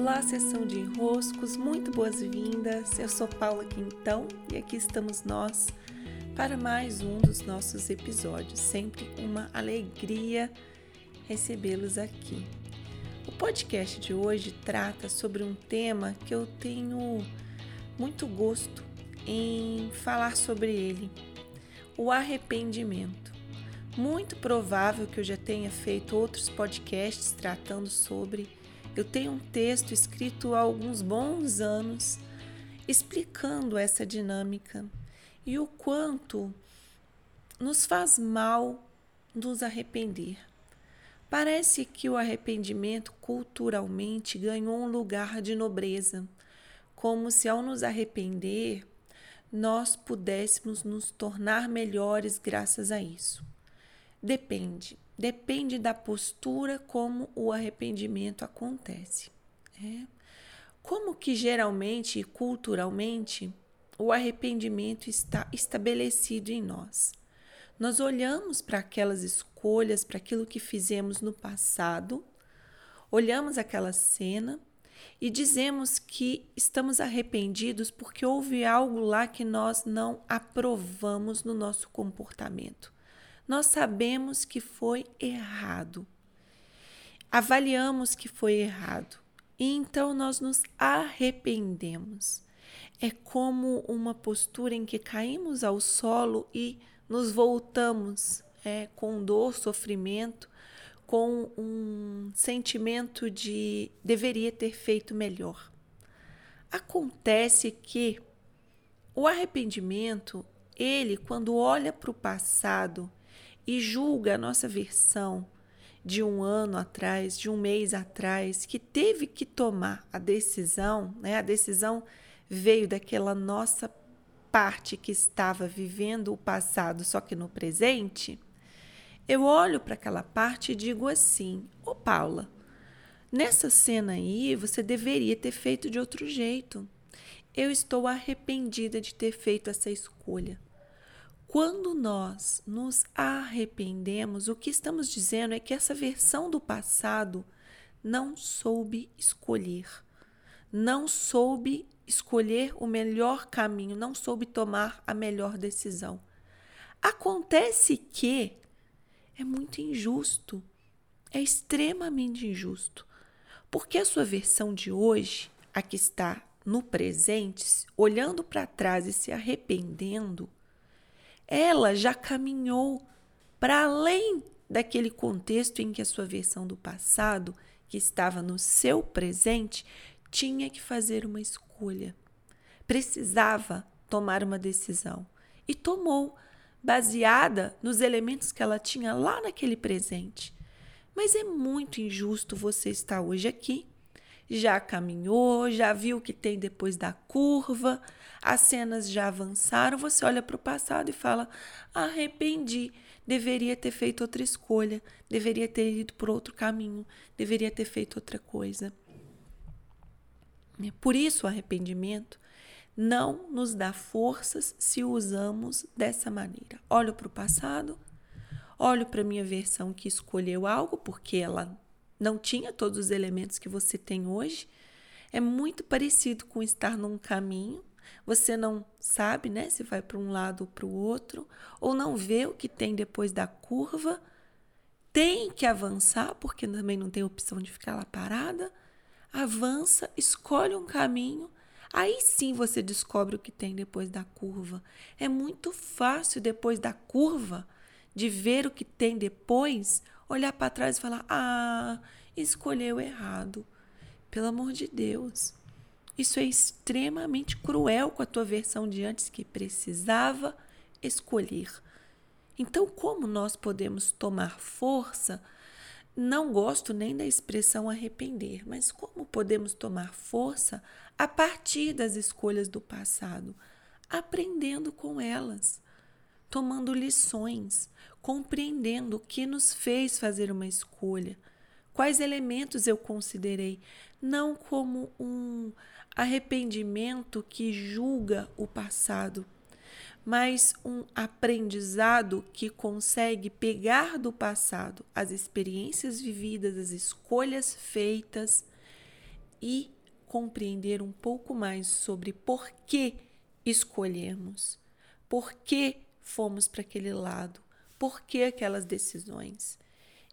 Olá, sessão de enroscos, muito boas-vindas. Eu sou Paula Quintão e aqui estamos nós para mais um dos nossos episódios. Sempre uma alegria recebê-los aqui. O podcast de hoje trata sobre um tema que eu tenho muito gosto em falar sobre ele: o arrependimento. Muito provável que eu já tenha feito outros podcasts tratando sobre eu tenho um texto escrito há alguns bons anos explicando essa dinâmica e o quanto nos faz mal nos arrepender. Parece que o arrependimento culturalmente ganhou um lugar de nobreza, como se ao nos arrepender nós pudéssemos nos tornar melhores graças a isso. Depende. Depende da postura como o arrependimento acontece. É. Como que geralmente e culturalmente o arrependimento está estabelecido em nós? Nós olhamos para aquelas escolhas, para aquilo que fizemos no passado, olhamos aquela cena e dizemos que estamos arrependidos porque houve algo lá que nós não aprovamos no nosso comportamento nós sabemos que foi errado. Avaliamos que foi errado. E então nós nos arrependemos. É como uma postura em que caímos ao solo e nos voltamos é, com dor, sofrimento, com um sentimento de deveria ter feito melhor. Acontece que o arrependimento, ele, quando olha para o passado e julga a nossa versão de um ano atrás, de um mês atrás, que teve que tomar a decisão, né? A decisão veio daquela nossa parte que estava vivendo o passado, só que no presente. Eu olho para aquela parte e digo assim: Ô Paula, nessa cena aí você deveria ter feito de outro jeito. Eu estou arrependida de ter feito essa escolha. Quando nós nos arrependemos, o que estamos dizendo é que essa versão do passado não soube escolher, não soube escolher o melhor caminho, não soube tomar a melhor decisão. Acontece que é muito injusto, é extremamente injusto, porque a sua versão de hoje, a que está no presente, olhando para trás e se arrependendo, ela já caminhou para além daquele contexto em que a sua versão do passado, que estava no seu presente, tinha que fazer uma escolha. Precisava tomar uma decisão. E tomou, baseada nos elementos que ela tinha lá naquele presente. Mas é muito injusto você estar hoje aqui já caminhou, já viu o que tem depois da curva, as cenas já avançaram, você olha para o passado e fala: arrependi, deveria ter feito outra escolha, deveria ter ido por outro caminho, deveria ter feito outra coisa. Por isso, o arrependimento não nos dá forças se usamos dessa maneira. Olho para o passado, olho para a minha versão que escolheu algo porque ela não tinha todos os elementos que você tem hoje, é muito parecido com estar num caminho. Você não sabe, né, se vai para um lado ou para o outro, ou não vê o que tem depois da curva. Tem que avançar, porque também não tem opção de ficar lá parada. Avança, escolhe um caminho, aí sim você descobre o que tem depois da curva. É muito fácil depois da curva de ver o que tem depois, olhar para trás e falar: ah, escolheu errado. Pelo amor de Deus. Isso é extremamente cruel com a tua versão de antes que precisava escolher. Então, como nós podemos tomar força? Não gosto nem da expressão arrepender, mas como podemos tomar força a partir das escolhas do passado? Aprendendo com elas tomando lições, compreendendo o que nos fez fazer uma escolha, quais elementos eu considerei, não como um arrependimento que julga o passado, mas um aprendizado que consegue pegar do passado as experiências vividas, as escolhas feitas, e compreender um pouco mais sobre por que escolhemos, por que fomos para aquele lado, por que aquelas decisões.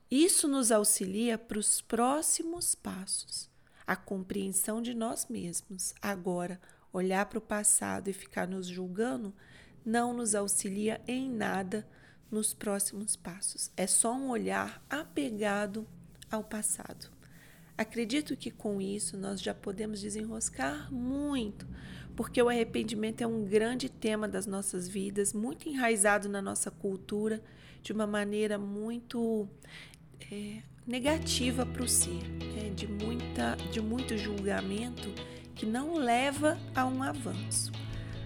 Isso nos auxilia para os próximos passos, a compreensão de nós mesmos. Agora, olhar para o passado e ficar nos julgando não nos auxilia em nada nos próximos passos. É só um olhar apegado ao passado. Acredito que com isso nós já podemos desenroscar muito, porque o arrependimento é um grande tema das nossas vidas, muito enraizado na nossa cultura, de uma maneira muito é, negativa para o ser, é, de, muita, de muito julgamento que não leva a um avanço.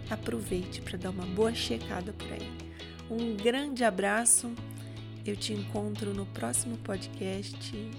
Aproveite para dar uma boa checada por aí. Um grande abraço, eu te encontro no próximo podcast